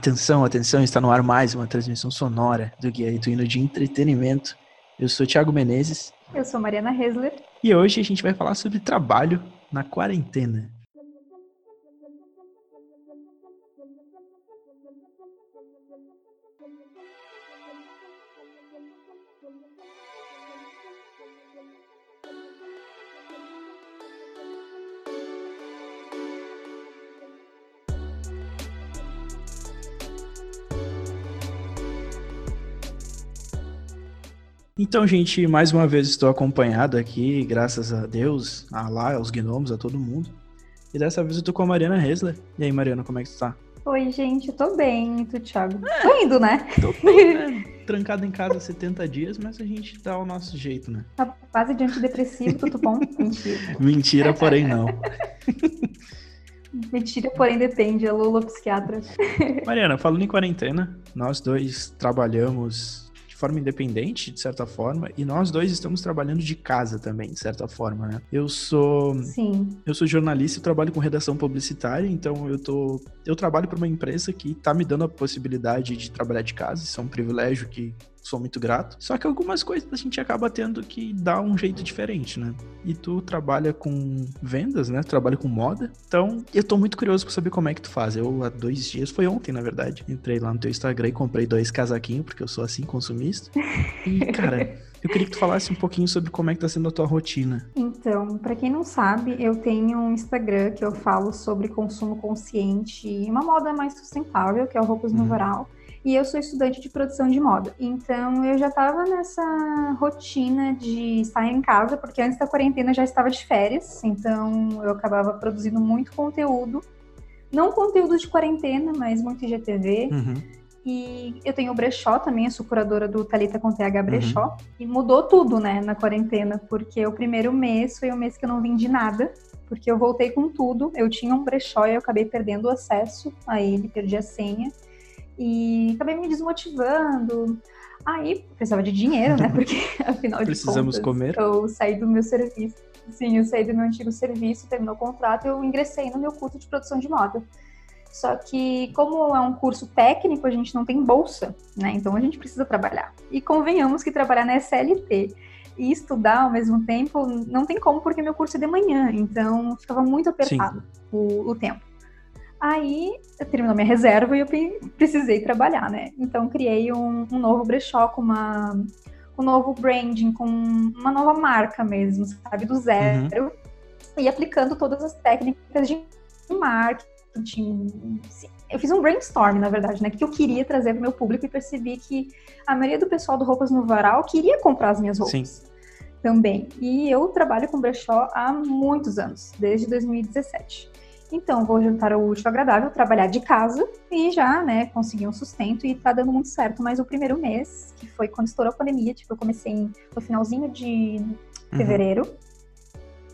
Atenção, atenção, está no ar mais uma transmissão sonora do Guia Ituino de Entretenimento. Eu sou Thiago Menezes. Eu sou Mariana Hesler. E hoje a gente vai falar sobre trabalho na quarentena. Então, gente, mais uma vez estou acompanhado aqui, graças a Deus, a lá, aos gnomos, a todo mundo. E dessa vez eu tô com a Mariana Hesler. E aí, Mariana, como é que tu tá? Oi, gente, tô bem. E tu, Thiago? É, tô indo, né? Tô bem, né? Trancado em casa 70 dias, mas a gente dá o nosso jeito, né? Tá quase de antidepressivo, tudo bom? Mentira. Mentira, porém não. Mentira, porém depende, a Lula psiquiatra. Mariana, falando em quarentena, nós dois trabalhamos forma independente, de certa forma, e nós dois estamos trabalhando de casa também, de certa forma, né? Eu sou. Sim. Eu sou jornalista e trabalho com redação publicitária, então eu tô. Eu trabalho para uma empresa que tá me dando a possibilidade de trabalhar de casa, isso é um privilégio que sou muito grato. Só que algumas coisas a gente acaba tendo que dar um jeito diferente, né? E tu trabalha com vendas, né? Trabalha com moda. Então, eu tô muito curioso pra saber como é que tu faz. Eu, há dois dias, foi ontem, na verdade, entrei lá no teu Instagram e comprei dois casaquinhos, porque eu sou assim, consumista. E, cara. Eu queria que tu falasse um pouquinho sobre como é que tá sendo a tua rotina. Então, para quem não sabe, eu tenho um Instagram que eu falo sobre consumo consciente e uma moda mais sustentável, que é o Roupas no uhum. Varal e eu sou estudante de produção de moda. Então eu já estava nessa rotina de estar em casa, porque antes da quarentena eu já estava de férias, então eu acabava produzindo muito conteúdo. Não conteúdo de quarentena, mas muito IGTV. Uhum. E eu tenho o brechó também, eu sou curadora do Talita com TH Brechó. Uhum. E mudou tudo, né, na quarentena, porque o primeiro mês foi o mês que eu não vendi nada, porque eu voltei com tudo. Eu tinha um brechó e eu acabei perdendo o acesso a ele, perdi a senha e acabei me desmotivando. Aí precisava de dinheiro, né? Porque afinal Precisamos de contas, comer. eu saí do meu serviço. Sim, eu saí do meu antigo serviço, terminou o contrato, eu ingressei no meu curso de produção de moda. Só que, como é um curso técnico, a gente não tem bolsa, né? Então a gente precisa trabalhar. E convenhamos que trabalhar na SLT e estudar ao mesmo tempo não tem como, porque meu curso é de manhã, então ficava muito apertado o, o tempo. Aí terminou minha reserva e eu precisei trabalhar, né? Então criei um, um novo brechó com uma um novo branding, com uma nova marca mesmo, sabe, do zero, uhum. e aplicando todas as técnicas de marketing. Eu fiz um brainstorm, na verdade, né? Que eu queria trazer para o meu público e percebi que a maioria do pessoal do Roupas no Varal queria comprar as minhas roupas. Sim. Também. E eu trabalho com brechó há muitos anos, desde 2017. Então, vou juntar o útil ao agradável, trabalhar de casa e já, né, conseguir um sustento e tá dando muito certo. Mas o primeiro mês, que foi quando estourou a pandemia, tipo, eu comecei no finalzinho de uhum. fevereiro. Uhum.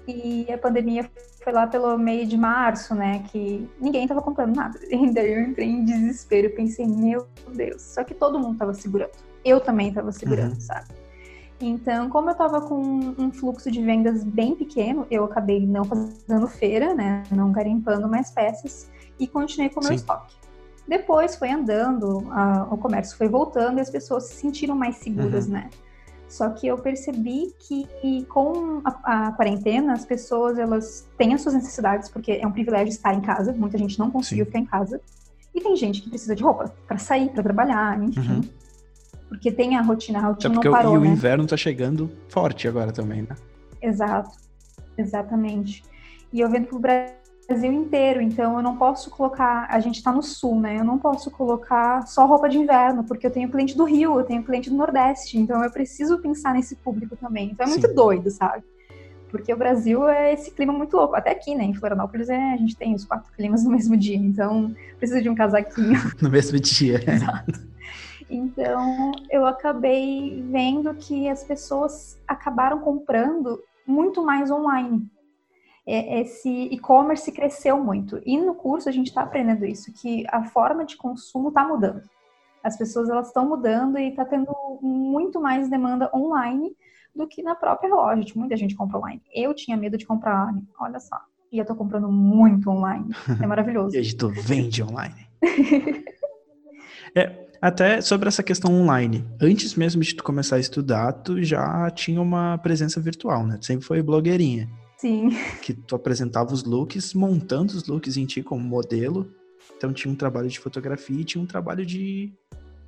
E a pandemia foi lá pelo meio de março, né, que ninguém tava comprando nada. E daí eu entrei em desespero, pensei, meu Deus. Só que todo mundo tava segurando. Eu também tava segurando, uhum. sabe? Então, como eu estava com um fluxo de vendas bem pequeno, eu acabei não fazendo feira, né? Não garimpando mais peças e continuei com o meu estoque. Depois foi andando, a, o comércio foi voltando e as pessoas se sentiram mais seguras, uhum. né? Só que eu percebi que com a, a, quarentena as pessoas elas têm as suas necessidades porque é um privilégio estar em casa. Muita gente não conseguiu Sim. ficar em casa e tem gente que precisa de roupa para sair, para trabalhar, enfim. Uhum. Porque tem a rotina, a rotina porque não parou, E o né? inverno tá chegando forte agora também, né? Exato, exatamente. E eu vendo pro Brasil inteiro, então eu não posso colocar, a gente tá no sul, né? Eu não posso colocar só roupa de inverno, porque eu tenho cliente do Rio, eu tenho cliente do Nordeste, então eu preciso pensar nesse público também. Então é muito Sim. doido, sabe? Porque o Brasil é esse clima muito louco. Até aqui, né? Em Florianópolis, é, a gente tem os quatro climas no mesmo dia. Então, precisa de um casaquinho. no mesmo dia. Exato. Então, eu acabei vendo que as pessoas acabaram comprando muito mais online. Esse e-commerce cresceu muito. E no curso a gente está aprendendo isso, que a forma de consumo está mudando. As pessoas elas estão mudando e está tendo muito mais demanda online do que na própria loja. Tipo, muita gente compra online. Eu tinha medo de comprar online, olha só. E eu tô comprando muito online. É maravilhoso. e a gente vende online. É, até sobre essa questão online. Antes mesmo de tu começar a estudar, tu já tinha uma presença virtual, né? Tu sempre foi blogueirinha. Sim. Que tu apresentava os looks, montando os looks em ti como modelo. Então tinha um trabalho de fotografia e tinha um trabalho de,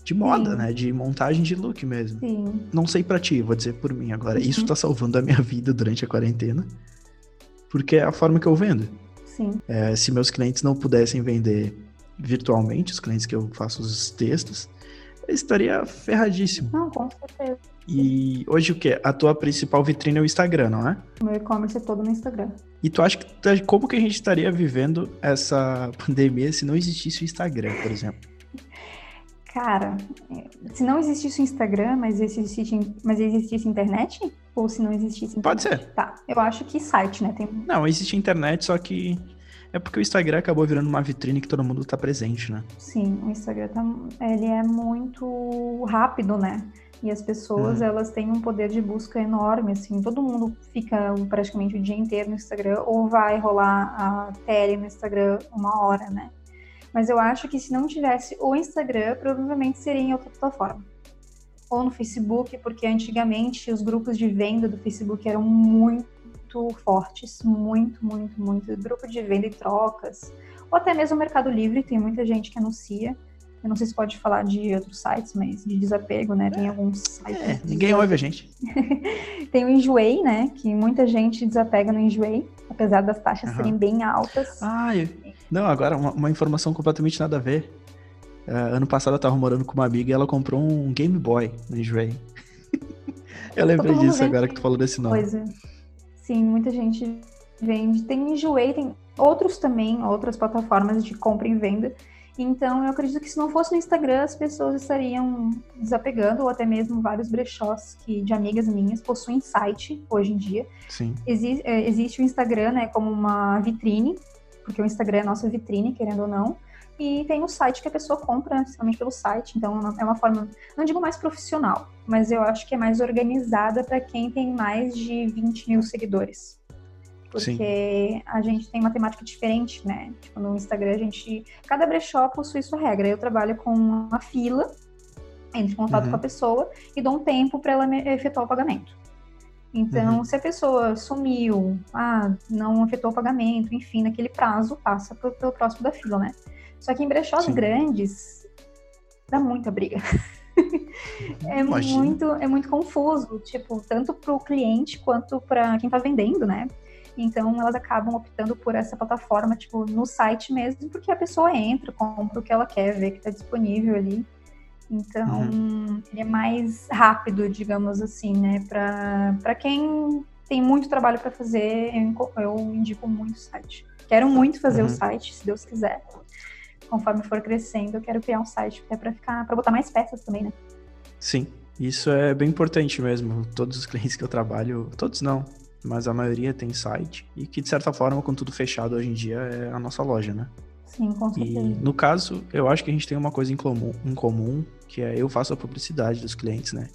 de moda, Sim. né? De montagem de look mesmo. Sim. Não sei para ti, vou dizer por mim agora. Uhum. Isso tá salvando a minha vida durante a quarentena. Porque é a forma que eu vendo. Sim. É, se meus clientes não pudessem vender virtualmente, os clientes que eu faço os textos, eu estaria ferradíssimo. Não, com certeza. E hoje o que? A tua principal vitrine é o Instagram, não é? O meu e-commerce é todo no Instagram. E tu acha que como que a gente estaria vivendo essa pandemia se não existisse o Instagram, por exemplo? Cara, se não existisse o Instagram, mas existisse, mas existisse internet? Ou se não existisse internet? Pode ser. Tá, eu acho que site, né? Tem... Não, existe internet, só que é porque o Instagram acabou virando uma vitrine que todo mundo tá presente, né? Sim, o Instagram tá, ele é muito rápido, né? E as pessoas, uhum. elas têm um poder de busca enorme, assim. Todo mundo fica praticamente o dia inteiro no Instagram ou vai rolar a tele no Instagram uma hora, né? Mas eu acho que se não tivesse o Instagram, provavelmente seria em outra plataforma. Ou no Facebook, porque antigamente os grupos de venda do Facebook eram muito fortes, muito, muito, muito. Grupo de venda e trocas. Ou até mesmo o Mercado Livre, tem muita gente que anuncia. Eu não sei se pode falar de outros sites, mas de desapego, né? Tem alguns sites. É, ninguém ouve a gente. tem o Enjoei, né? Que muita gente desapega no Enjoei, apesar das taxas uhum. serem bem altas. Ah, eu... não, agora uma, uma, informação completamente nada a ver. Uh, ano passado eu tava morando com uma amiga e ela comprou um Game Boy no Enjoei. eu lembrei disso agora que tu falou desse nome. Coisa. Sim, muita gente vende. Tem Enjoei, tem outros também, outras plataformas de compra e venda então, eu acredito que se não fosse no Instagram, as pessoas estariam desapegando, ou até mesmo vários brechós que, de amigas minhas possuem site hoje em dia. Sim. Exi é, existe o Instagram né, como uma vitrine, porque o Instagram é a nossa vitrine, querendo ou não. E tem o site que a pessoa compra, principalmente pelo site. Então, é uma forma, não digo mais profissional, mas eu acho que é mais organizada para quem tem mais de 20 mil seguidores porque Sim. a gente tem uma temática diferente, né? Tipo, no Instagram a gente. Cada brechó possui sua regra. Eu trabalho com uma fila, entro em contato uhum. com a pessoa e dou um tempo para ela efetuar o pagamento. Então, uhum. se a pessoa sumiu, ah, não efetuou o pagamento, enfim, naquele prazo, passa pro, pelo próximo da fila, né? Só que em brechós Sim. grandes, dá muita briga. é muito é muito confuso, tipo, tanto para o cliente quanto para quem está vendendo, né? Então elas acabam optando por essa plataforma, tipo, no site mesmo, porque a pessoa entra, compra o que ela quer, vê que está disponível ali. Então, uhum. ele é mais rápido, digamos assim, né? Para quem tem muito trabalho para fazer, eu, eu, indico muito o site. Quero muito fazer uhum. o site, se Deus quiser. Conforme for crescendo, eu quero criar um site até para ficar, para botar mais peças também, né? Sim, isso é bem importante mesmo. Todos os clientes que eu trabalho, todos não, mas a maioria tem site e que de certa forma, com tudo fechado hoje em dia, é a nossa loja, né? Sim, com certeza. E no caso, eu acho que a gente tem uma coisa em comum, em comum, que é eu faço a publicidade dos clientes, né?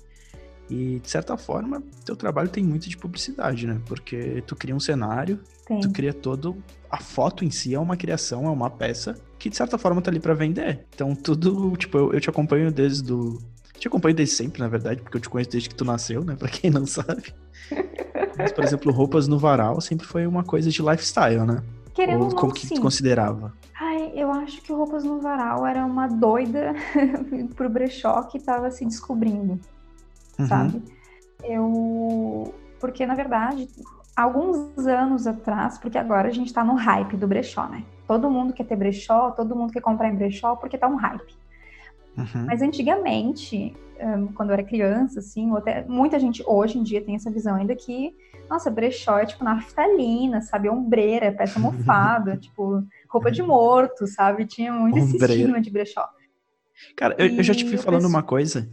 E de certa forma, teu trabalho tem muito de publicidade, né? Porque tu cria um cenário, tem. tu cria todo a foto em si é uma criação, é uma peça que de certa forma tá ali para vender. Então tudo, tipo, eu, eu te acompanho desde do te acompanho desde sempre, na verdade, porque eu te conheço desde que tu nasceu, né? Pra quem não sabe. Mas, por exemplo, roupas no varal sempre foi uma coisa de lifestyle, né? Querendo ou não, como que sim. tu considerava? Ai, eu acho que roupas no varal era uma doida pro brechó que tava se descobrindo, uhum. sabe? Eu... Porque, na verdade, alguns anos atrás, porque agora a gente tá no hype do brechó, né? Todo mundo quer ter brechó, todo mundo quer comprar em brechó porque tá um hype. Uhum. Mas antigamente, quando eu era criança, assim, até muita gente hoje em dia tem essa visão ainda que, nossa, brechó é tipo naftalina, sabe? Ombreira, peça mofada, tipo, roupa de morto, sabe? Tinha muito esse estigma de brechó. Cara, eu, eu já te fui falando penso... uma coisa,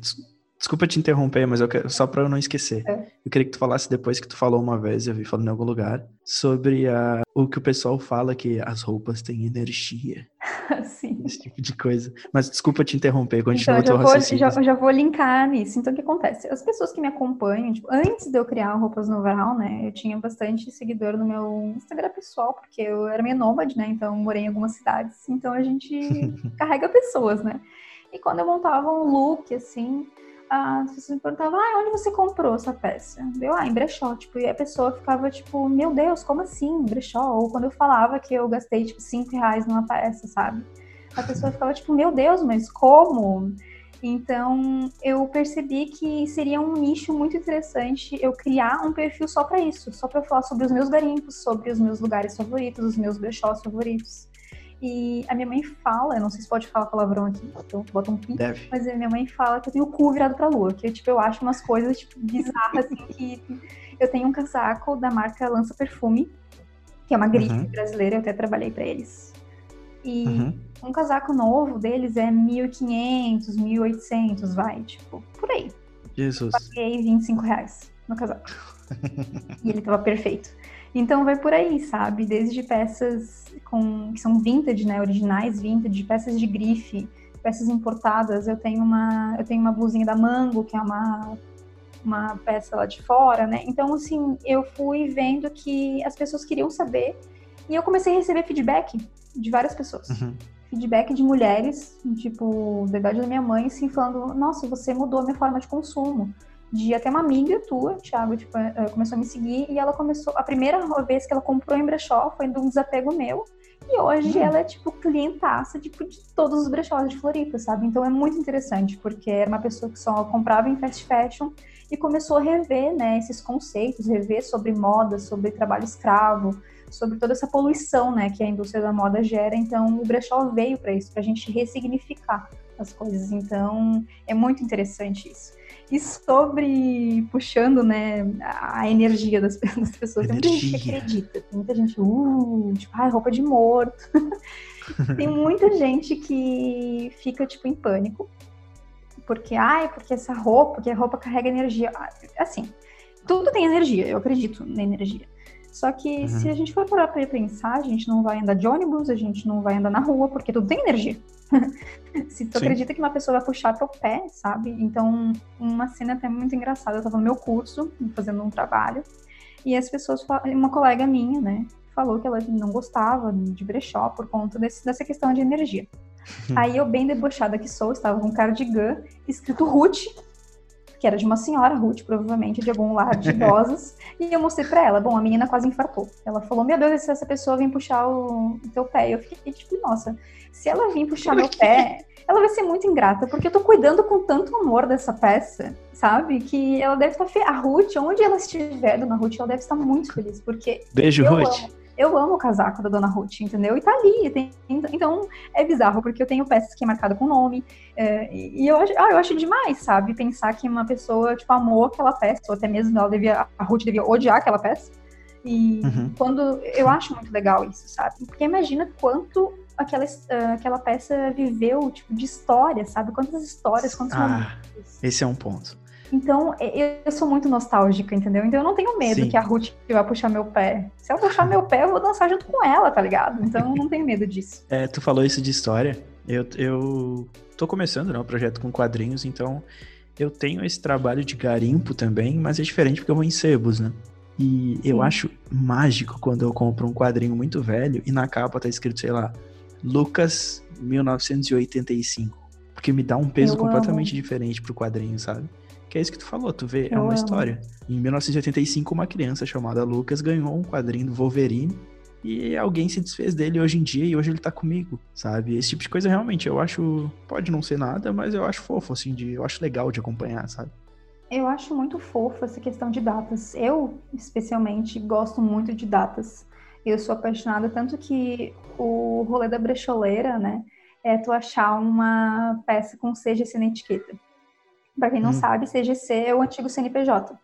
Desculpa te interromper, mas eu quero, só para eu não esquecer. É. Eu queria que tu falasse depois que tu falou uma vez, eu vi falando em algum lugar, sobre a, o que o pessoal fala que as roupas têm energia. Sim. Esse tipo de coisa. Mas desculpa te interromper, continua então, teu raciocínio. Já, já vou linkar nisso. Então, o que acontece? As pessoas que me acompanham, tipo, antes de eu criar Roupas no Varal, né, eu tinha bastante seguidor no meu Instagram pessoal, porque eu era meio nômade, né, então eu morei em algumas cidades, então a gente carrega pessoas, né. E quando eu montava um look, assim, as pessoas me perguntavam, ah, onde você comprou essa peça? Eu, ah, em brechó, tipo, e a pessoa ficava, tipo, meu Deus, como assim, brechó? Ou quando eu falava que eu gastei, tipo, cinco reais numa peça, sabe? A pessoa ficava, tipo, meu Deus, mas como? Então, eu percebi que seria um nicho muito interessante eu criar um perfil só para isso, só para falar sobre os meus garimpos, sobre os meus lugares favoritos, os meus brechós favoritos. E a minha mãe fala, eu não sei se pode falar palavrão aqui, então bota um pi, Deve. mas a minha mãe fala que eu tenho o cu virado pra lua, que tipo, eu acho umas coisas tipo, bizarras, assim, que eu tenho um casaco da marca Lança Perfume, que é uma grife uhum. brasileira, eu até trabalhei para eles. E uhum. um casaco novo deles é 1.500, 1.800, vai, tipo, por aí. Jesus. Paguei 25 reais no casaco. e ele tava perfeito. Então vai por aí, sabe? Desde peças com, que são vintage, né? Originais vintage, peças de grife, peças importadas. Eu tenho uma, eu tenho uma blusinha da Mango, que é uma, uma peça lá de fora, né? Então, assim, eu fui vendo que as pessoas queriam saber e eu comecei a receber feedback de várias pessoas. Uhum. Feedback de mulheres, tipo, da idade da minha mãe, assim, falando: Nossa, você mudou a minha forma de consumo de até uma amiga tua, Thiago, tipo, eh, começou a me seguir e ela começou. A primeira vez que ela comprou em brechó foi de um desapego meu. E hoje hum. ela é, tipo, clientaça tipo, de todos os brechós de Floripa, sabe? Então é muito interessante, porque era uma pessoa que só comprava em fast fashion e começou a rever, né, esses conceitos, rever sobre moda, sobre trabalho escravo, sobre toda essa poluição, né, que a indústria da moda gera. Então o brechó veio para isso, para a gente ressignificar as coisas. Então é muito interessante isso. E sobre, puxando, né, a energia das, das pessoas, tem muita gente que acredita, tem muita gente, uh, tipo, ah, roupa de morto. tem muita gente que fica, tipo, em pânico, porque, ai, porque essa roupa, porque a roupa carrega energia. Assim, tudo tem energia, eu acredito na energia. Só que uhum. se a gente for parar pra pensar, a gente não vai andar de ônibus, a gente não vai andar na rua, porque tudo tem energia. se tu Sim. acredita que uma pessoa vai puxar teu pé, sabe? Então, uma cena até muito engraçada, eu tava no meu curso, fazendo um trabalho, e as pessoas, uma colega minha, né, falou que ela não gostava de brechó por conta desse, dessa questão de energia. Aí eu, bem debochada que sou, estava com um cardigan escrito Ruth, que era de uma senhora, Ruth, provavelmente, de algum lar de idosos, e eu mostrei pra ela. Bom, a menina quase infartou. Ela falou: Meu Deus, se essa pessoa vem puxar o, o teu pé. Eu fiquei tipo, nossa, se ela vir puxar meu pé, ela vai ser muito ingrata, porque eu tô cuidando com tanto amor dessa peça, sabe? Que ela deve estar. Fe... A Ruth, onde ela estiver, dona Ruth, ela deve estar muito feliz, porque. Beijo, Ruth. Amo eu amo o casaco da Dona Ruth, entendeu? E tá ali. Tem, então é bizarro, porque eu tenho peças que é marcada com nome. É, e eu acho, ah, eu acho demais, sabe? Pensar que uma pessoa, tipo, amou aquela peça, ou até mesmo ela devia, a Ruth devia odiar aquela peça. E uhum. quando. Eu acho muito legal isso, sabe? Porque imagina quanto aquela, uh, aquela peça viveu, tipo, de história, sabe? Quantas histórias, quantos ah, momentos. Esse é um ponto. Então, eu sou muito nostálgica, entendeu? Então, eu não tenho medo Sim. que a Ruth vai puxar meu pé. Se ela puxar meu pé, eu vou dançar junto com ela, tá ligado? Então, eu não tenho medo disso. É, tu falou isso de história. Eu, eu tô começando, né, o projeto com quadrinhos, então eu tenho esse trabalho de garimpo também, mas é diferente porque eu vou em sebos, né? E Sim. eu acho mágico quando eu compro um quadrinho muito velho e na capa tá escrito, sei lá, Lucas 1985. Porque me dá um peso eu completamente amo. diferente pro quadrinho, sabe? Que é isso que tu falou, tu vê, é uma história. Em 1985, uma criança chamada Lucas ganhou um quadrinho do Wolverine e alguém se desfez dele hoje em dia e hoje ele tá comigo, sabe? Esse tipo de coisa realmente eu acho, pode não ser nada, mas eu acho fofo, assim, de, eu acho legal de acompanhar, sabe? Eu acho muito fofo essa questão de datas. Eu, especialmente, gosto muito de datas. Eu sou apaixonada, tanto que o rolê da brecholeira, né, é tu achar uma peça com seja sem etiqueta. Para quem não hum. sabe, CGC é o antigo CNPJ.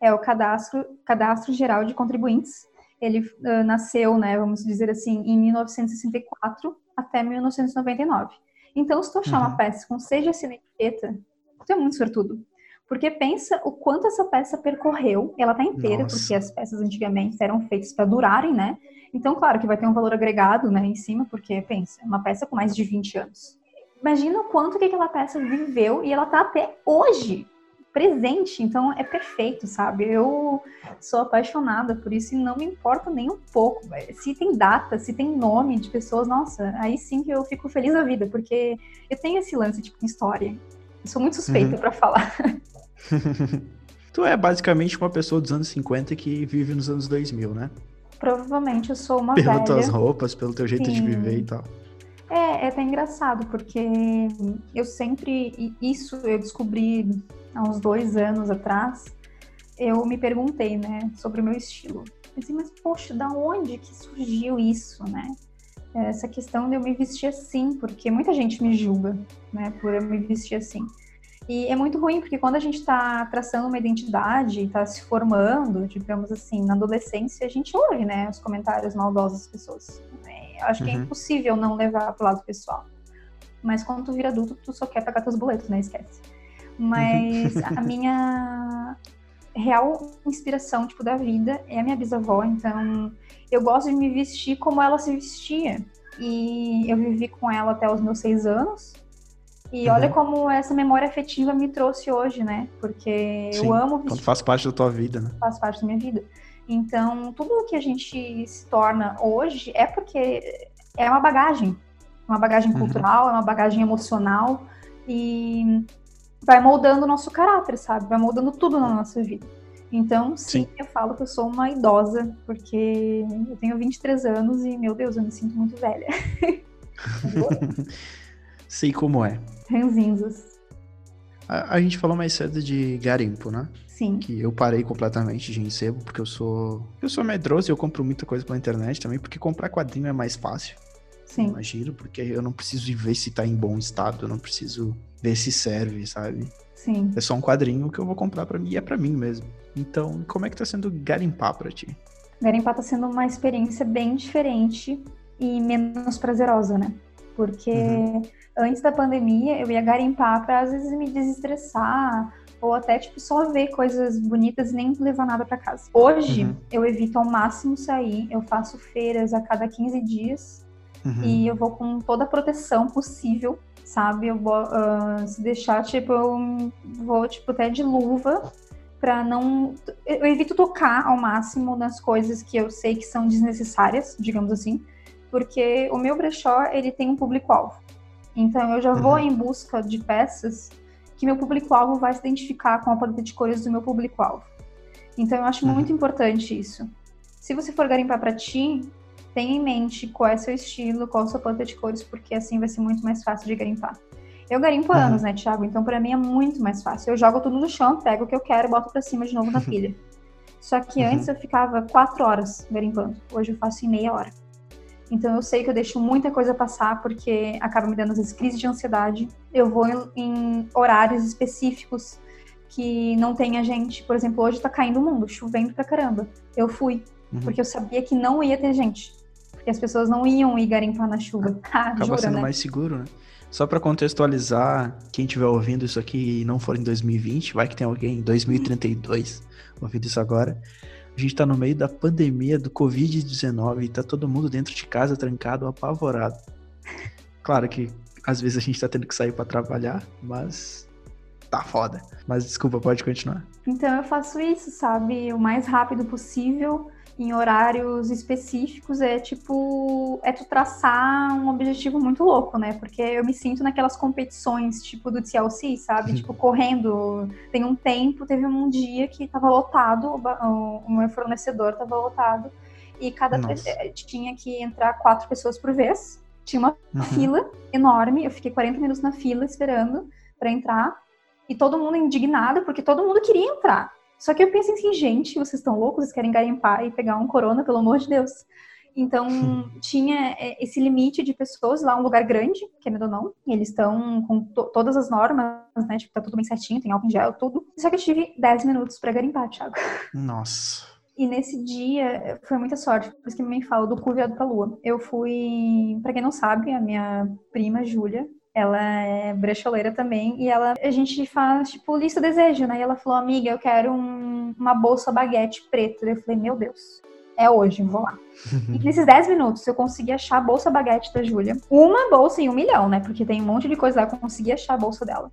É o cadastro, cadastro geral de contribuintes. Ele uh, nasceu, né, vamos dizer assim, em 1964 até 1999. Então, se tu achar uhum. uma peça com CGC na etiqueta, tu é muito sortudo. Porque pensa o quanto essa peça percorreu, ela tá inteira, Nossa. porque as peças antigamente eram feitas para durarem, né? Então, claro que vai ter um valor agregado, né, em cima, porque pensa, uma peça com mais de 20 anos imagina o quanto que aquela peça viveu e ela tá até hoje presente, então é perfeito, sabe? Eu sou apaixonada por isso e não me importa nem um pouco. Se tem data, se tem nome de pessoas, nossa, aí sim que eu fico feliz da vida, porque eu tenho esse lance tipo história. Eu sou muito suspeita uhum. para falar. tu é basicamente uma pessoa dos anos 50 que vive nos anos 2000, né? Provavelmente eu sou uma Pelas velha. tuas roupas, pelo teu jeito Sim. de viver e tal. É, é até engraçado, porque eu sempre. Isso eu descobri há uns dois anos atrás. Eu me perguntei, né, sobre o meu estilo. Disse, mas poxa, da onde que surgiu isso, né? Essa questão de eu me vestir assim, porque muita gente me julga, né, por eu me vestir assim. E é muito ruim, porque quando a gente está traçando uma identidade, está se formando, digamos assim, na adolescência, a gente ouve, né, os comentários maldosos das pessoas. Acho que é uhum. é impossível não levar pro lado pessoal. Mas quando tu vira adulto, tu só quer pagar teus boletos, né? Esquece. Mas a minha real inspiração, tipo, da vida é a minha bisavó. Então, eu gosto de me vestir como ela se vestia. E eu vivi com ela até os meus seis anos. E uhum. olha como essa memória afetiva me trouxe hoje, né? Porque Sim, eu amo vestir. faz parte da tua vida, né? Faz parte da minha vida. Então, tudo o que a gente se torna hoje é porque é uma bagagem. Uma bagagem uhum. cultural, é uma bagagem emocional. E vai moldando o nosso caráter, sabe? Vai moldando tudo na nossa vida. Então, sim, sim, eu falo que eu sou uma idosa, porque eu tenho 23 anos e, meu Deus, eu me sinto muito velha. Sei como é. Ranzinzas. A, a, gente falou mais cedo de garimpo, né? Sim. Que eu parei completamente de recebo, porque eu sou. Eu sou medroso e eu compro muita coisa pela internet também, porque comprar quadrinho é mais fácil. Sim. Imagino, porque eu não preciso ver se tá em bom estado, eu não preciso ver se serve, sabe? Sim. É só um quadrinho que eu vou comprar para mim e é para mim mesmo. Então, como é que tá sendo garimpar para ti? Garimpar tá sendo uma experiência bem diferente e menos prazerosa, né? Porque uhum antes da pandemia, eu ia garimpar para às vezes me desestressar ou até tipo só ver coisas bonitas e nem levar nada para casa. Hoje uhum. eu evito ao máximo sair, eu faço feiras a cada 15 dias uhum. e eu vou com toda a proteção possível, sabe? Eu vou uh, se deixar tipo eu vou tipo até de luva para não eu evito tocar ao máximo nas coisas que eu sei que são desnecessárias, digamos assim, porque o meu brechó ele tem um público alvo. Então eu já vou uhum. em busca de peças que meu público-alvo vai se identificar com a paleta de cores do meu público-alvo. Então eu acho uhum. muito importante isso. Se você for garimpar para ti, tenha em mente qual é seu estilo, qual a sua paleta de cores, porque assim vai ser muito mais fácil de garimpar. Eu garimpo uhum. anos, né, Thiago? Então para mim é muito mais fácil. Eu jogo tudo no chão, pego o que eu quero, boto para cima de novo na pilha. Só que uhum. antes eu ficava quatro horas garimpando. Hoje eu faço em meia hora. Então eu sei que eu deixo muita coisa passar porque acaba me dando às vezes crise de ansiedade. Eu vou em, em horários específicos que não tem a gente. Por exemplo, hoje tá caindo o mundo, chovendo pra caramba. Eu fui, uhum. porque eu sabia que não ia ter gente. Porque as pessoas não iam ir garimpar na chuva. Ah, acaba jura, sendo né? mais seguro, né? Só para contextualizar, quem estiver ouvindo isso aqui e não for em 2020, vai que tem alguém em 2032 ouvindo isso agora. A gente tá no meio da pandemia do Covid-19 e tá todo mundo dentro de casa, trancado, apavorado. Claro que às vezes a gente tá tendo que sair para trabalhar, mas tá foda. Mas desculpa, pode continuar. Então eu faço isso, sabe, o mais rápido possível em horários específicos é tipo é tu traçar um objetivo muito louco, né? Porque eu me sinto naquelas competições tipo do TLC, sabe? tipo correndo, tem um tempo, teve um dia que tava lotado, o, o meu fornecedor tava lotado e cada eh, tinha que entrar quatro pessoas por vez. Tinha uma uhum. fila enorme, eu fiquei 40 minutos na fila esperando para entrar e todo mundo indignado porque todo mundo queria entrar. Só que eu pensei assim, gente, vocês estão loucos, vocês querem garimpar e pegar um corona, pelo amor de Deus. Então, tinha é, esse limite de pessoas lá, um lugar grande, querendo ou não, e eles estão com to todas as normas, né? Tipo, tá tudo bem certinho, tem álcool em gel, tudo. Só que eu tive 10 minutos para garimpar, Thiago. Nossa. E nesse dia, foi muita sorte, por isso que minha mãe fala do cu virado pra lua. Eu fui, para quem não sabe, a minha prima, Júlia, ela é brecholeira também, e ela, a gente faz, tipo, lista desejo, né? E ela falou, amiga, eu quero um, uma bolsa baguete preta. Eu falei, meu Deus, é hoje, vou lá. e nesses 10 minutos eu consegui achar a bolsa baguete da Júlia. Uma bolsa em um milhão, né? Porque tem um monte de coisa lá que eu consegui achar a bolsa dela.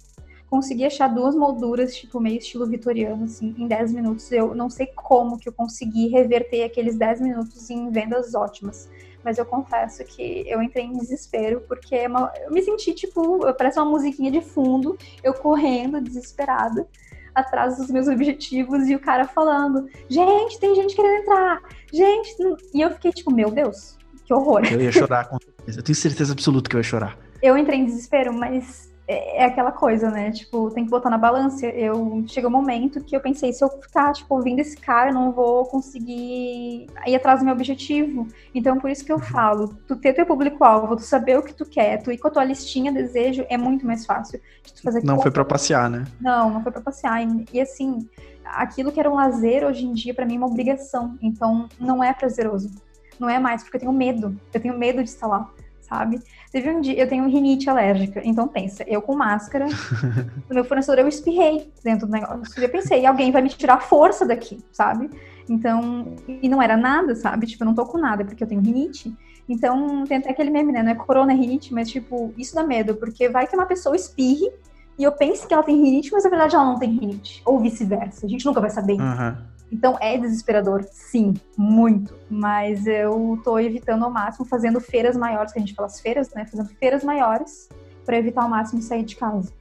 consegui achar duas molduras, tipo, meio estilo vitoriano, assim, em 10 minutos. Eu não sei como que eu consegui reverter aqueles 10 minutos em vendas ótimas. Mas eu confesso que eu entrei em desespero, porque é uma, eu me senti, tipo, parece uma musiquinha de fundo, eu correndo, desesperada atrás dos meus objetivos e o cara falando: gente, tem gente querendo entrar, gente. E eu fiquei tipo: meu Deus, que horror. Eu ia chorar com certeza. Eu tenho certeza absoluta que eu ia chorar. Eu entrei em desespero, mas é, é aquela coisa, né? Tipo, tem que botar na balança. Eu chegou um momento que eu pensei, se eu ficar, tipo, ouvindo esse cara, eu não vou conseguir ir atrás do meu objetivo. Então, por isso que eu falo, tu ter teu público-alvo, tu saber o que tu quer, tu ir com a tua listinha desejo, é muito mais fácil de tu fazer Não foi para passear, né? Não, não foi para passear. E, e assim, aquilo que era um lazer, hoje em dia, para mim, é uma obrigação. Então, não é prazeroso. Não é mais, porque eu tenho medo. Eu tenho medo de estar lá sabe? Teve um dia, eu tenho rinite alérgica, então pensa, eu com máscara, no meu fornecedor eu espirrei dentro do negócio. Eu pensei, alguém vai me tirar a força daqui, sabe? Então, e não era nada, sabe? Tipo, eu não tô com nada porque eu tenho rinite. Então, tem até aquele meme, né? Não é corona, é rinite, mas tipo, isso dá medo, porque vai que uma pessoa espirre e eu pense que ela tem rinite, mas na verdade ela não tem rinite. Ou vice-versa. A gente nunca vai saber. Uhum. Então é desesperador, sim, muito. Mas eu tô evitando ao máximo, fazendo feiras maiores, que a gente fala as feiras, né? Fazendo feiras maiores para evitar ao máximo sair de casa.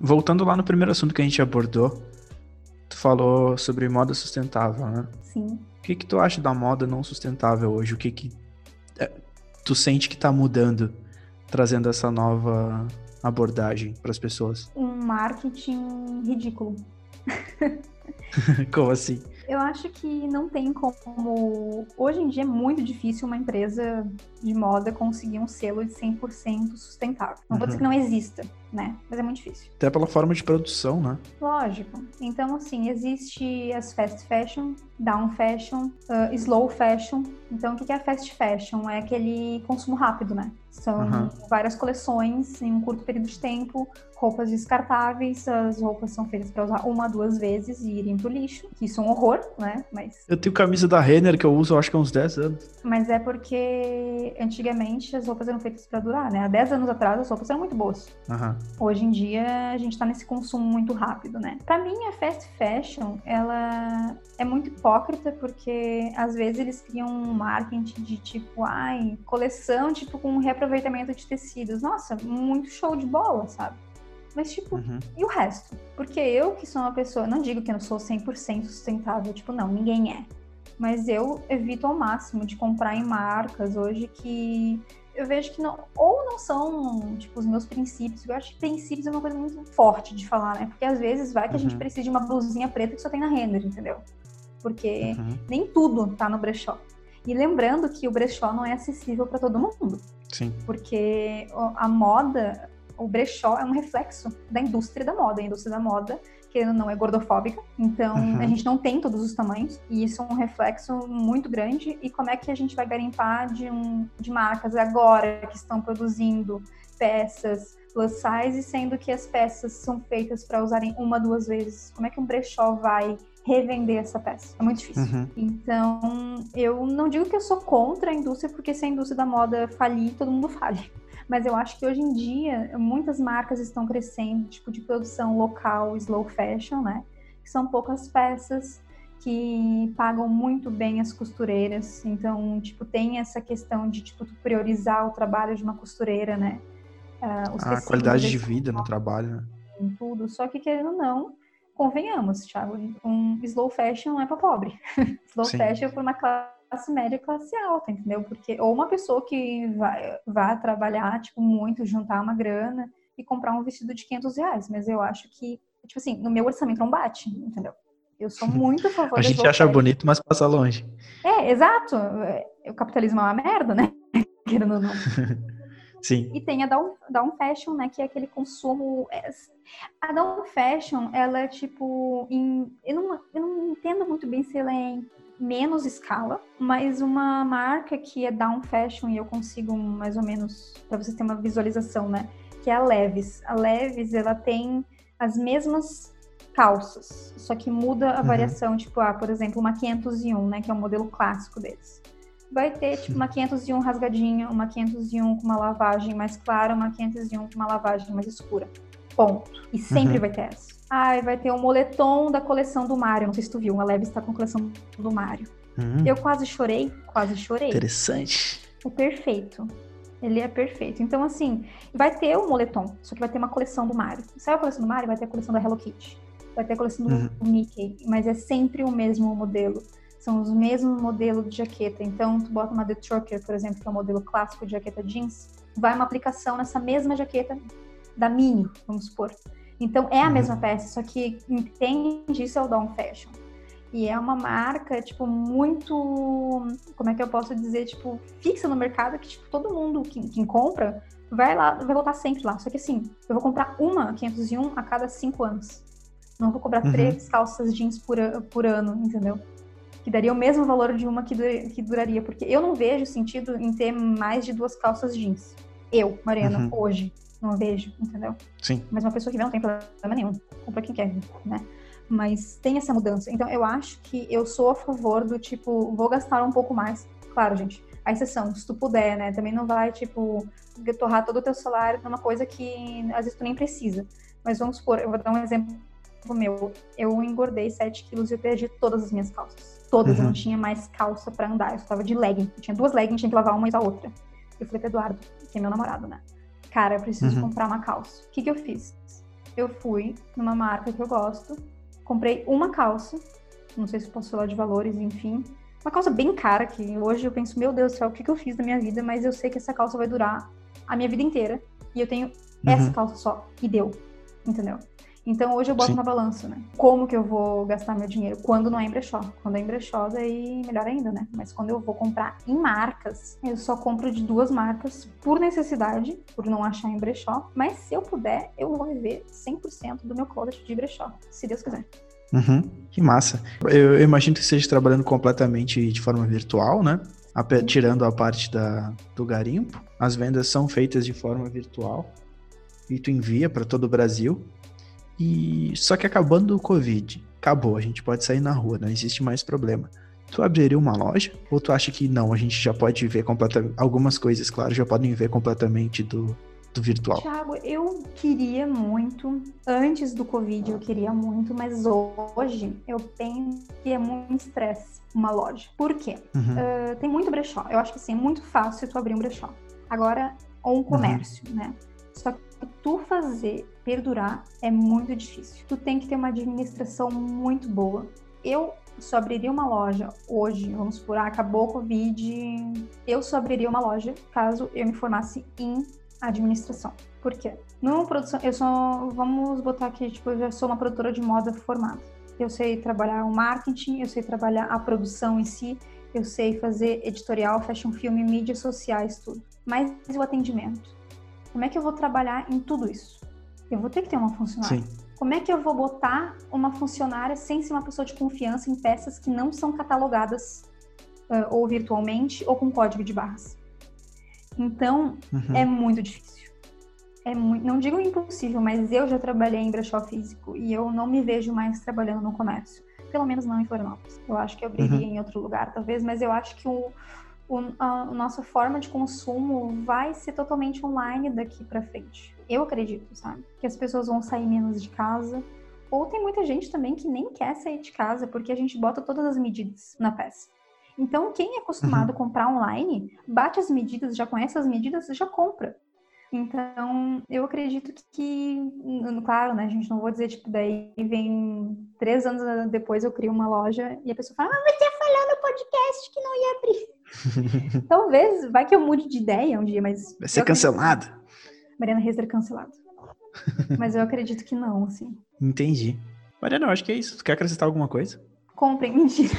Voltando lá no primeiro assunto que a gente abordou, tu falou sobre moda sustentável, né? Sim. O que que tu acha da moda não sustentável hoje? O que que é, tu sente que tá mudando, trazendo essa nova abordagem para as pessoas? Um marketing ridículo. como assim? Eu acho que não tem como. Hoje em dia é muito difícil uma empresa de moda conseguir um selo de 100% sustentável. Não uhum. vou dizer que não exista, né? Mas é muito difícil. Até pela forma de produção, né? Lógico. Então, assim, existe as fast fashion, down fashion, uh, slow fashion. Então, o que é fast fashion? É aquele consumo rápido, né? São uhum. várias coleções em um curto período de tempo, roupas descartáveis, as roupas são feitas para usar uma, duas vezes e irem pro lixo, que isso é um horror, né? Mas... Eu tenho camisa da Renner que eu uso, acho que há uns 10 anos. Mas é porque antigamente as roupas eram feitas para durar, né? Há 10 anos atrás as roupas eram muito boas. Uhum. Hoje em dia a gente tá nesse consumo muito rápido, né? Para mim a fast fashion, ela é muito hipócrita porque às vezes eles criam um marketing de tipo, ai, coleção tipo com reaproveitamento de tecidos. Nossa, muito show de bola, sabe? Mas, tipo, uhum. e o resto? Porque eu, que sou uma pessoa, não digo que eu não sou 100% sustentável, tipo, não, ninguém é mas eu evito ao máximo de comprar em marcas hoje que eu vejo que não, ou não são, tipo, os meus princípios. Eu acho que princípios é uma coisa muito forte de falar, né? Porque às vezes vai que a gente uhum. precisa de uma blusinha preta que só tem na render, entendeu? Porque uhum. nem tudo tá no brechó. E lembrando que o brechó não é acessível para todo mundo. Sim. Porque a moda, o brechó é um reflexo da indústria da moda. A indústria da moda que não é gordofóbica, então uhum. a gente não tem todos os tamanhos, e isso é um reflexo muito grande. E como é que a gente vai garimpar de, um, de marcas agora que estão produzindo peças plus size, sendo que as peças são feitas para usarem uma, duas vezes? Como é que um brechó vai revender essa peça. É muito difícil. Uhum. Então, eu não digo que eu sou contra a indústria, porque se a indústria da moda falir, todo mundo fale. Mas eu acho que hoje em dia muitas marcas estão crescendo, tipo de produção local, slow fashion, né? Que são poucas peças que pagam muito bem as costureiras. Então, tipo, tem essa questão de tipo priorizar o trabalho de uma costureira, né? Uh, a qualidade de vida no trabalho, né? Em tudo. Só que querendo ou não, convenhamos, Thiago, um slow fashion não é para pobre. slow Sim. fashion é para uma classe classe média classe alta, entendeu? Porque ou uma pessoa que vai, vai trabalhar, tipo, muito, juntar uma grana e comprar um vestido de 500 reais. Mas eu acho que, tipo assim, no meu orçamento não bate, entendeu? Eu sou muito a favor A gente acha bonito, mas passa longe. É, exato. O capitalismo é uma merda, né? Querendo ou não. Sim. E tem a Down, Down Fashion, né? Que é aquele consumo. É, a Down Fashion, ela é tipo. Em, eu, não, eu não entendo muito bem se ela é em menos escala, mas uma marca que é down fashion e eu consigo mais ou menos para você ter uma visualização, né? Que é a Levis. A Levis ela tem as mesmas calças, só que muda a uhum. variação, tipo, ah, por exemplo, uma 501, né, que é o modelo clássico deles. vai ter tipo uma 501 rasgadinha, uma 501 com uma lavagem mais clara, uma 501 com uma lavagem mais escura. Ponto. E sempre uhum. vai ter essa. Ai, vai ter o um moletom da coleção do Mario. Não sei se tu viu, a Leve está com a coleção do Mario. Uhum. Eu quase chorei, quase chorei. Interessante. O perfeito. Ele é perfeito. Então, assim, vai ter o moletom, só que vai ter uma coleção do Mario. Sabe a coleção do Mario? Vai ter a coleção da Hello Kitty. Vai ter a coleção do uhum. Mickey. Mas é sempre o mesmo modelo. São os mesmos modelos de jaqueta. Então, tu bota uma The Trucker, por exemplo, que é o um modelo clássico de jaqueta jeans, vai uma aplicação nessa mesma jaqueta da Mini, vamos supor. Então, é a uhum. mesma peça, só que entende isso é o Down Fashion. E é uma marca, tipo, muito. Como é que eu posso dizer? Tipo, fixa no mercado que, tipo, todo mundo que, que compra vai lá, vai voltar sempre lá. Só que assim, eu vou comprar uma 501 a cada cinco anos. Não vou comprar uhum. três calças jeans por, por ano, entendeu? Que daria o mesmo valor de uma que, que duraria. Porque eu não vejo sentido em ter mais de duas calças jeans. Eu, Mariana, uhum. hoje, não vejo, entendeu? Sim. Mas uma pessoa que vê não tem problema nenhum. Compra quem quer, né? mas tem essa mudança. Então eu acho que eu sou a favor do tipo, vou gastar um pouco mais. Claro, gente, a exceção, se tu puder, né? Também não vai, tipo, torrar todo o teu salário numa coisa que às vezes tu nem precisa. Mas vamos supor, eu vou dar um exemplo meu. Eu engordei 7 quilos e eu perdi todas as minhas calças. Todas, uhum. eu não tinha mais calça para andar. Eu estava de legging. Eu tinha duas leggings, tinha que lavar uma e a outra. Eu falei pro Eduardo, que é meu namorado, né? Cara, eu preciso uhum. comprar uma calça. O que, que eu fiz? Eu fui numa marca que eu gosto, comprei uma calça, não sei se posso falar de valores, enfim. Uma calça bem cara, que hoje eu penso, meu Deus do céu, o que, que eu fiz da minha vida? Mas eu sei que essa calça vai durar a minha vida inteira. E eu tenho uhum. essa calça só. E deu. Entendeu? Então hoje eu boto Sim. na balança, né? Como que eu vou gastar meu dinheiro? Quando não é em brechó. Quando é em brechó, daí melhor ainda, né? Mas quando eu vou comprar em marcas, eu só compro de duas marcas por necessidade, por não achar em brechó. Mas se eu puder, eu vou rever 100% do meu closet de brechó, se Deus quiser. Uhum, que massa. Eu, eu imagino que esteja trabalhando completamente de forma virtual, né? tirando a parte da, do garimpo. As vendas são feitas de forma virtual e tu envia para todo o Brasil. E só que acabando o Covid, acabou, a gente pode sair na rua, não existe mais problema. Tu abriria uma loja? Ou tu acha que não, a gente já pode ver completamente. Algumas coisas, claro, já podem ver completamente do, do virtual? Thiago, eu queria muito, antes do Covid eu queria muito, mas hoje eu penso que é muito estresse uma loja. Por quê? Uhum. Uh, tem muito brechó. Eu acho que sim, é muito fácil tu abrir um brechó. Agora, ou um uhum. comércio, uhum. né? Só que tu fazer perdurar é muito difícil. Tu tem que ter uma administração muito boa. Eu só abriria uma loja hoje, vamos supor, ah, acabou o Covid, eu só abriria uma loja caso eu me formasse em administração. Por quê? Numa produção, eu sou, vamos botar aqui, tipo, eu já sou uma produtora de moda formada. Eu sei trabalhar o marketing, eu sei trabalhar a produção em si, eu sei fazer editorial, fashion film, mídias sociais, tudo. Mas o atendimento? Como é que eu vou trabalhar em tudo isso? Eu vou ter que ter uma funcionária. Sim. Como é que eu vou botar uma funcionária sem ser uma pessoa de confiança em peças que não são catalogadas uh, ou virtualmente ou com código de barras? Então, uhum. é muito difícil. É muito, não digo impossível, mas eu já trabalhei em brechó físico e eu não me vejo mais trabalhando no comércio. Pelo menos não em Florianópolis. Eu acho que eu abriria uhum. em outro lugar, talvez, mas eu acho que o, o, a nossa forma de consumo vai ser totalmente online daqui para frente. Eu acredito, sabe? Que as pessoas vão sair menos de casa. Ou tem muita gente também que nem quer sair de casa porque a gente bota todas as medidas na peça. Então, quem é acostumado uhum. a comprar online, bate as medidas, já conhece as medidas, já compra. Então, eu acredito que, claro, né, a gente não vou dizer, tipo, daí vem três anos depois eu crio uma loja e a pessoa fala, ah, você falou no podcast que não ia abrir. Talvez, vai que eu mude de ideia um dia, mas... Vai ser cancelado. Mariana Rezer cancelado. mas eu acredito que não, assim. Entendi. Mariana, eu acho que é isso. Tu quer acrescentar alguma coisa? Comprem, mentira.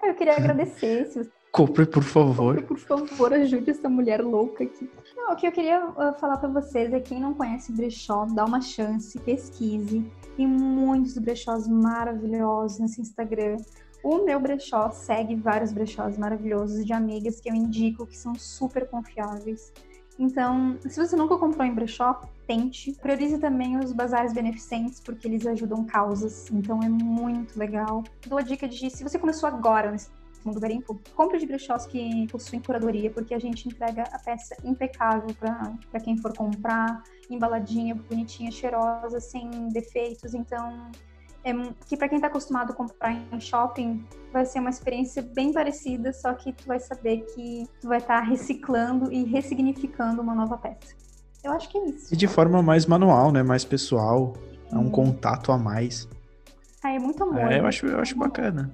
Ah, eu queria agradecer. Se Compre, por favor. Compre, por favor, ajude essa mulher louca aqui. Não, o que eu queria uh, falar para vocês é quem não conhece brechó, dá uma chance, pesquise. Tem muitos brechós maravilhosos nesse Instagram. O meu brechó segue vários brechós maravilhosos de amigas que eu indico que são super confiáveis. Então, se você nunca comprou em brechó, tente. Priorize também os bazares beneficentes, porque eles ajudam causas. Então, é muito legal. Dou a dica de, se você começou agora nesse mundo garimpo, compre de brechós que possuem curadoria, porque a gente entrega a peça impecável para quem for comprar, embaladinha, bonitinha, cheirosa, sem defeitos. Então, é, que para quem está acostumado a comprar em shopping, vai ser uma experiência bem parecida, só que tu vai saber que tu vai estar tá reciclando e ressignificando uma nova peça. Eu acho que é isso. E de forma mais manual, né? Mais pessoal. É um contato a mais. Ah, é muito amor. É, né? eu acho, eu acho bacana.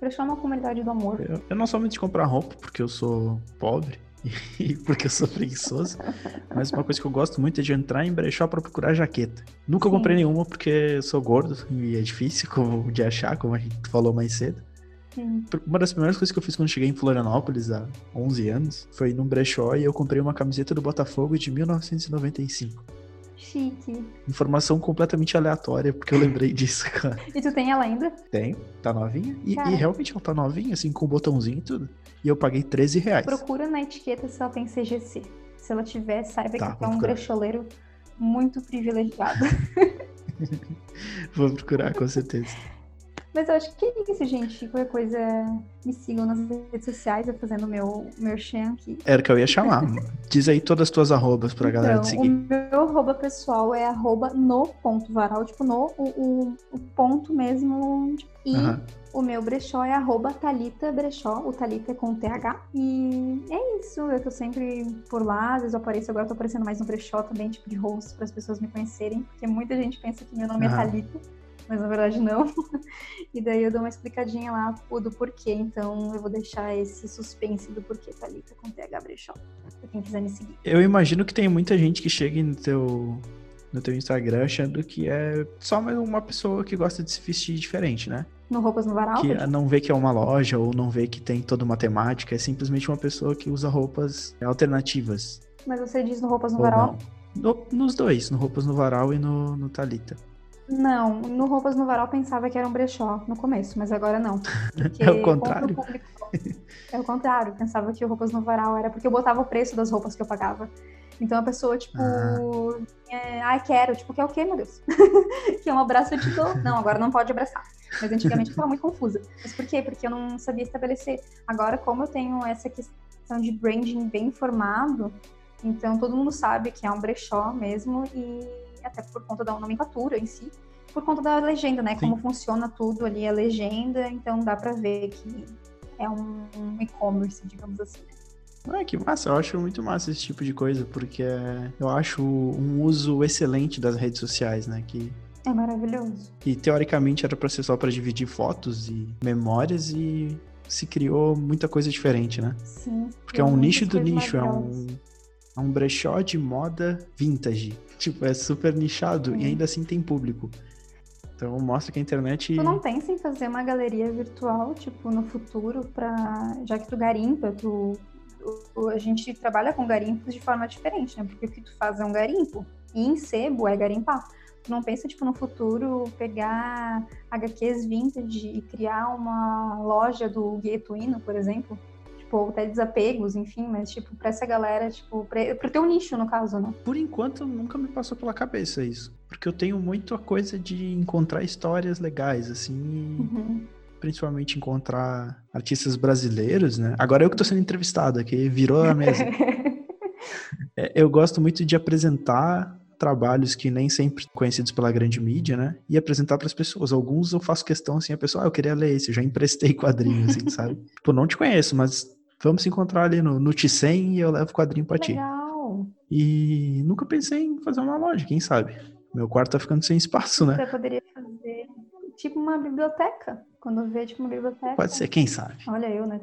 É uma comunidade do amor. Eu, eu não sou muito de comprar roupa, porque eu sou pobre porque eu sou preguiçoso. Mas uma coisa que eu gosto muito é de entrar em brechó para procurar jaqueta. Nunca Sim. comprei nenhuma porque eu sou gordo e é difícil de achar, como a gente falou mais cedo. Sim. Uma das primeiras coisas que eu fiz quando cheguei em Florianópolis, há 11 anos, foi num brechó e eu comprei uma camiseta do Botafogo de 1995. Chique. Informação completamente aleatória, porque eu lembrei disso, cara. E tu tem ela ainda? Tem, tá novinha. E, e, realmente ela tá novinha, assim, com o botãozinho e tudo. E eu paguei 13 reais. Procura na etiqueta se ela tem CGC. Se ela tiver, saiba tá, que é um brecholeiro muito privilegiado. vou procurar, com certeza. Mas eu acho que é isso, gente. Qualquer coisa, me sigam nas redes sociais, eu fazendo meu merchan aqui. Era que eu ia chamar. Diz aí todas as tuas arrobas pra então, galera te seguir. O meu arroba pessoal é arroba no ponto varal, tipo, no, o, o, o ponto mesmo. Tipo, e uhum. o meu brechó é arroba Thalita Brechó. O Thalita é com TH. E é isso. Eu tô sempre por lá. Às vezes eu apareço, agora eu tô aparecendo mais no brechó também, tipo de rosto, para as pessoas me conhecerem. Porque muita gente pensa que meu nome uhum. é Thalita mas na verdade não. E daí eu dou uma explicadinha lá do porquê, então eu vou deixar esse suspense do porquê Thalita com TH Brechó, pra quem quiser me seguir. Eu imagino que tem muita gente que chega no teu, no teu Instagram achando que é só uma pessoa que gosta de se vestir diferente, né? No Roupas no Varal? Que não vê que é uma loja ou não vê que tem toda uma temática, é simplesmente uma pessoa que usa roupas alternativas. Mas você diz no Roupas no ou Varal? No, nos dois, no Roupas no Varal e no, no Thalita. Não, no Roupas no Varal pensava que era um brechó no começo, mas agora não. É o contrário? Público, é o contrário, pensava que o Roupas no Varal era porque eu botava o preço das roupas que eu pagava. Então a pessoa, tipo, ah. é, ai, quero, tipo, quer o quê, meu Deus? que é um abraço, eu te dou. Não, agora não pode abraçar. Mas antigamente eu ficava muito confusa. Mas por quê? Porque eu não sabia estabelecer. Agora, como eu tenho essa questão de branding bem formado, então todo mundo sabe que é um brechó mesmo e até por conta da nomenclatura em si, por conta da legenda, né? Sim. Como funciona tudo ali, a legenda, então dá para ver que é um, um e-commerce, digamos assim. Ah, que massa, eu acho muito massa esse tipo de coisa, porque eu acho um uso excelente das redes sociais, né? Que é maravilhoso. E teoricamente era para ser só para dividir fotos e memórias e se criou muita coisa diferente, né? Sim. Porque é um nicho do nicho, é um, é um brechó de moda vintage. Tipo, é super nichado e ainda assim tem público. Então mostra que a internet. Tu não pensa em fazer uma galeria virtual, tipo, no futuro, pra. Já que tu garimpa, tu. A gente trabalha com garimpos de forma diferente, né? Porque o que tu faz é um garimpo. E em sebo é garimpar. Tu não pensa, tipo, no futuro pegar HQs vintage e criar uma loja do Gueto Hino, por exemplo? Tipo, até desapegos, enfim, mas, tipo, pra essa galera, tipo, pra, pro teu nicho, no caso, né? Por enquanto, nunca me passou pela cabeça isso. Porque eu tenho muito a coisa de encontrar histórias legais, assim, uhum. principalmente encontrar artistas brasileiros, né? Agora eu que tô sendo entrevistado aqui, virou a mesa. é, eu gosto muito de apresentar trabalhos que nem sempre conhecidos pela grande mídia, né? E apresentar para as pessoas. Alguns eu faço questão assim, a pessoa, ah, eu queria ler esse, eu já emprestei quadrinhos, assim, sabe? Tipo, não te conheço, mas vamos se encontrar ali no, no Ticem e eu levo o quadrinho pra ti. Legal. E nunca pensei em fazer uma loja, quem sabe? Meu quarto tá ficando sem espaço, né? Você poderia fazer tipo uma biblioteca. Quando vê, tipo, uma biblioteca. Pode ser, quem sabe? Olha eu, né?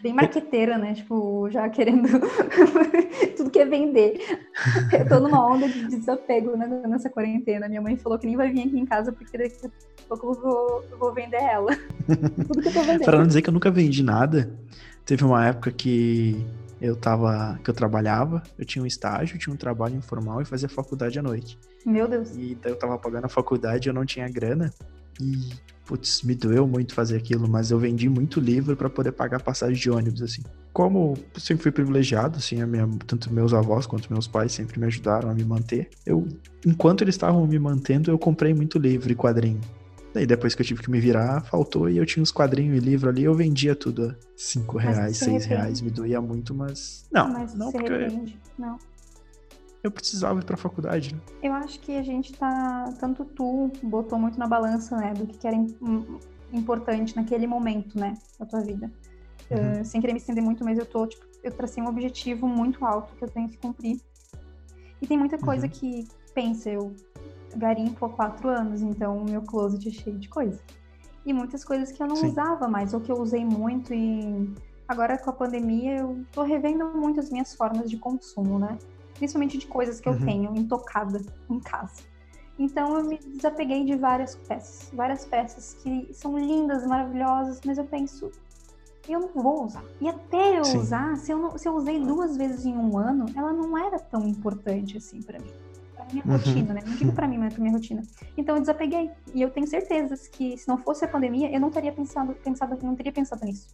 Bem marqueteira, né? Tipo, já querendo tudo que é vender. Eu tô numa onda de desapego né, nessa quarentena. Minha mãe falou que nem vai vir aqui em casa porque daqui a pouco eu vou, eu vou vender ela. tudo que eu tô vendendo. pra não dizer que eu nunca vendi nada, Teve uma época que eu tava, que eu trabalhava, eu tinha um estágio, tinha um trabalho informal e fazia faculdade à noite. Meu Deus. E daí eu tava pagando a faculdade, eu não tinha grana e putz, me doeu muito fazer aquilo, mas eu vendi muito livro para poder pagar passagem de ônibus assim. Como eu sempre fui privilegiado, assim, a minha, tanto meus avós quanto meus pais sempre me ajudaram a me manter. Eu, enquanto eles estavam me mantendo, eu comprei muito livro e quadrinho. Daí depois que eu tive que me virar, faltou e eu tinha uns quadrinhos e livro ali, eu vendia tudo a 5 reais, 6 reais, me doía muito, mas. Não, mas não porque. Arrepende. Não. Eu precisava ir pra faculdade, né? Eu acho que a gente tá. Tanto tu botou muito na balança, né? Do que era importante naquele momento, né? Da tua vida. Uhum. Uh, sem querer me estender muito, mas eu tô, tipo, eu tracei um objetivo muito alto que eu tenho que cumprir. E tem muita coisa uhum. que, pensa, eu garimpo há quatro anos, então o meu closet é cheio de coisa. E muitas coisas que eu não Sim. usava mais, ou que eu usei muito e agora com a pandemia eu tô revendo muito as minhas formas de consumo, né? Principalmente de coisas que uhum. eu tenho intocada em casa. Então eu me desapeguei de várias peças, várias peças que são lindas, maravilhosas, mas eu penso, eu não vou usar. E até eu Sim. usar, se eu, não, se eu usei duas vezes em um ano, ela não era tão importante assim para mim. Minha uhum. rotina, né? Não digo pra mim, mas pra minha rotina. Então eu desapeguei. E eu tenho certeza que se não fosse a pandemia, eu não teria pensado, pensado não teria pensado nisso.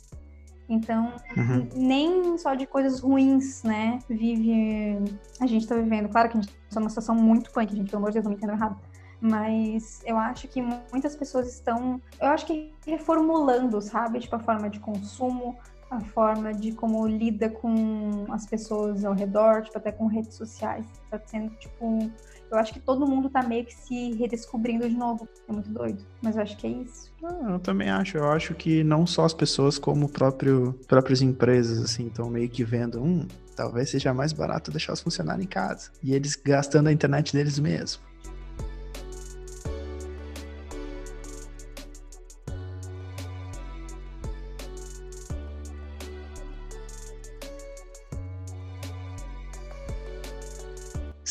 Então, uhum. nem só de coisas ruins, né? Vive. A gente tá vivendo. Claro que a gente está numa situação muito punk, gente, pelo amor de Deus, não me entendam errado. Mas eu acho que muitas pessoas estão. Eu acho que reformulando, sabe? Tipo, a forma de consumo, a forma de como lida com as pessoas ao redor, tipo, até com redes sociais. Tá sendo, tipo, eu acho que todo mundo tá meio que se redescobrindo de novo. É muito doido, mas eu acho que é isso. Ah, eu também acho. Eu acho que não só as pessoas, como próprio, próprias empresas, assim, estão meio que vendo, hum, talvez seja mais barato deixar os funcionários em casa. E eles gastando a internet deles mesmo.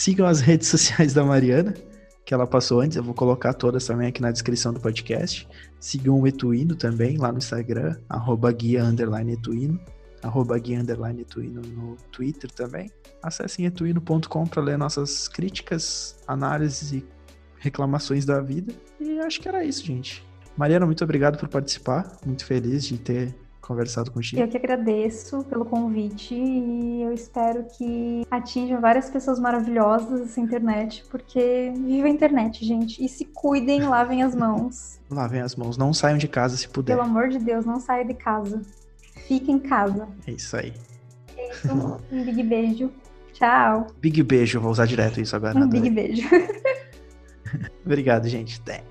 Sigam as redes sociais da Mariana, que ela passou antes. Eu vou colocar todas também aqui na descrição do podcast. Sigam o Etuino também lá no Instagram, arroba guia underline etuino, arroba guia underline etuino no Twitter também. Acessem etuino.com para ler nossas críticas, análises e reclamações da vida. E acho que era isso, gente. Mariana, muito obrigado por participar. Muito feliz de ter conversado contigo. Eu que agradeço pelo convite e eu espero que atinjam várias pessoas maravilhosas essa internet, porque viva a internet, gente. E se cuidem, lavem as mãos. Lavem as mãos, não saiam de casa se puder. Pelo amor de Deus, não saia de casa. Fique em casa. É isso aí. Um big beijo. Tchau. Big beijo, vou usar direto isso agora. Um big beijo. Obrigado, gente. Até.